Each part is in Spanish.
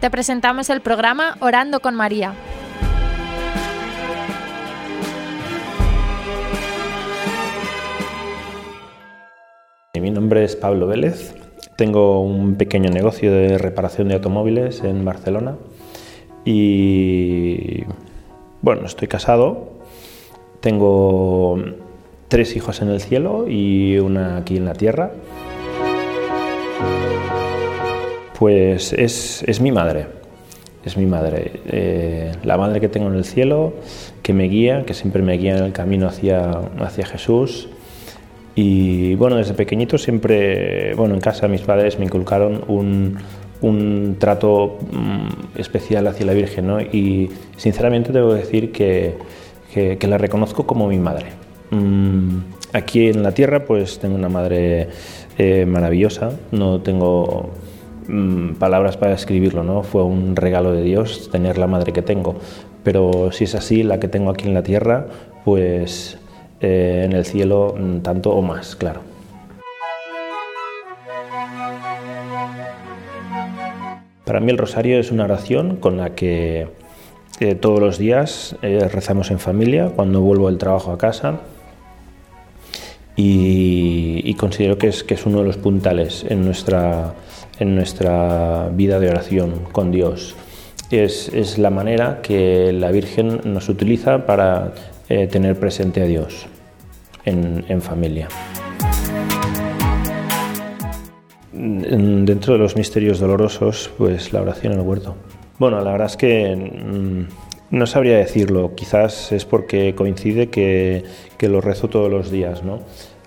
te presentamos el programa Orando con María. Mi nombre es Pablo Vélez, tengo un pequeño negocio de reparación de automóviles en Barcelona y bueno, estoy casado, tengo tres hijos en el cielo y una aquí en la tierra. Pues es, mi madre, es mi madre, eh, la madre que tengo en el cielo, que me guía, que siempre me guía en el camino hacia, hacia Jesús y bueno, desde pequeñito siempre, bueno, en casa mis padres me inculcaron un, un trato mm, especial hacia la Virgen, ¿no? Y sinceramente debo decir que, que, la reconozco como mi madre. Mm, aquí en la tierra pues tengo una madre eh, maravillosa, no tengo mm, palabras para describirlo, ¿no? Fue un regalo de Dios tener la madre que tengo, pero si es así, la que tengo aquí en la tierra, pues eh, en el cielo mm, tanto o más, claro. Para mí el rosario es una oración con la que eh, todos los días eh, rezamos en familia cuando vuelvo del trabajo a casa y, considero que es, que es, uno de los puntales en nuestra, en nuestra vida de oración con Dios. Es, es la manera que la Virgen nos utiliza para eh, tener presente a Dios en, familia. Dentro de los misterios dolorosos, pues la oración en el huerto. Bueno, la verdad es que mm, no sabría decirlo, quizás es porque coincide que, lo rezo todos los días, ¿no?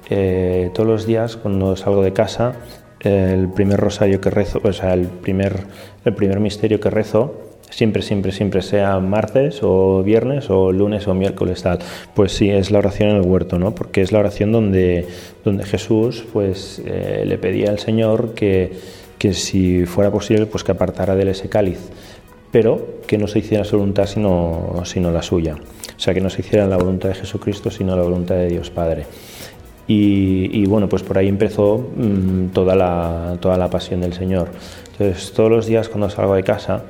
Eh, todos los días cuando salgo de casa, el primer rosario que rezo, o sea, el primer, el primer misterio que rezo siempre, siempre, siempre, sea martes o viernes o lunes o miércoles tal. Pues sí, es la oración en el huerto, ¿no? Porque es la oración donde, donde Jesús pues eh, le pedía al Señor que, que si fuera posible pues que apartara de él ese cáliz, pero que no se hiciera su voluntad sino, sino la suya. O sea, que no se hiciera la voluntad de Jesucristo sino la voluntad de Dios Padre. Y, bueno, pues por ahí empezó mm, toda, la, toda la pasión del Señor. Entonces, todos los días cuando salgo de casa,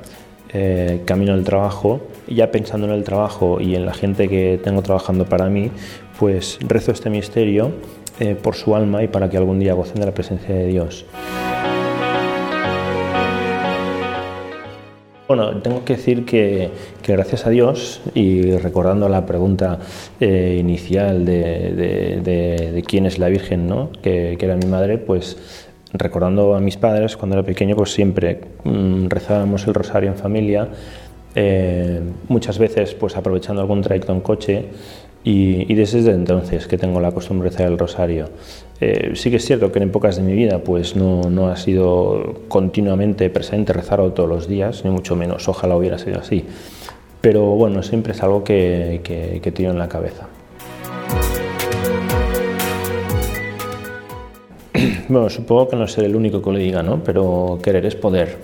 eh, camino del trabajo, ya pensando en el trabajo y en la gente que tengo trabajando para mí, pues rezo este misterio eh, por su alma y para que algún día gocen de la presencia de Dios. Bueno, tengo que decir que, gracias a Dios, y recordando la pregunta eh, inicial de, quién es la Virgen, ¿no? que, que era mi madre, pues recordando a mis padres, cuando era pequeño, pues siempre mm, rezábamos el rosario en familia, eh, muchas veces pues aprovechando algún trayecto en coche y, desde entonces que tengo la costumbre de rezar el rosario. Eh, sí que es cierto que en épocas de mi vida pues no, no ha sido continuamente presente rezarlo todos los días, ni mucho menos, ojalá hubiera sido así, pero bueno, siempre es algo que, que, tengo en la cabeza. Bueno, supongo que no seré el único que lo diga, ¿no? Pero querer es poder.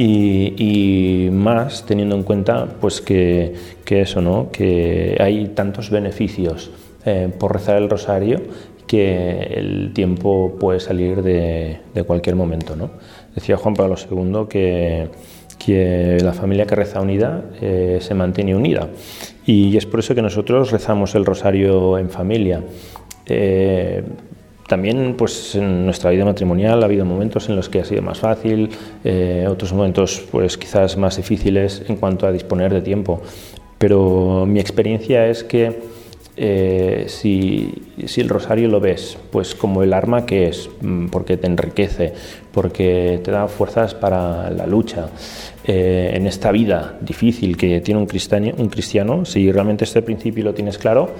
Y, más teniendo en cuenta pues que, eso, ¿no? Que hay tantos beneficios eh, por rezar el rosario que el tiempo puede salir de, cualquier momento, ¿no? Decía Juan Pablo II que, que la familia que reza unida eh, se mantiene unida. Y es por eso que nosotros rezamos el rosario en familia. Eh, también pues, en nuestra vida matrimonial ha habido momentos en los que ha sido más fácil, eh, otros momentos pues, quizás más difíciles en cuanto a disponer de tiempo. Pero mi experiencia es que eh, si, el rosario lo ves pues como el arma que es, mm, porque te enriquece, porque te da fuerzas para la lucha, eh, en esta vida difícil que tiene un cristiano, un cristiano, si realmente este principio lo tienes claro,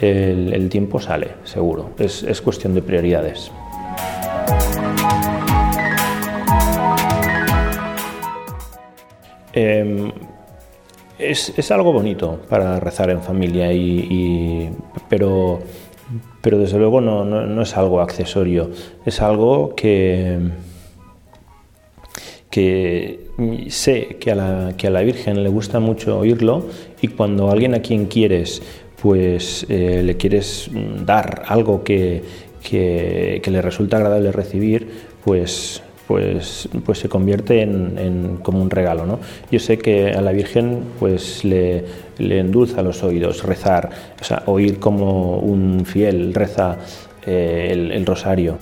el, tiempo sale, seguro. Es, es cuestión de prioridades. Em, es, es, algo bonito para rezar en familia, y, pero, pero desde luego no, no, no, es algo accesorio, es algo que, que sé que a, la, que a la Virgen le gusta mucho oírlo y cuando alguien a quien quieres pues eh, le quieres dar algo que, que, le resulta agradable recibir, pues pues, pues se convierte en, como un regalo. ¿no? Yo sé que a la Virgen pues le, le endulza los oídos rezar, o sea, oír como un fiel reza eh, el rosario.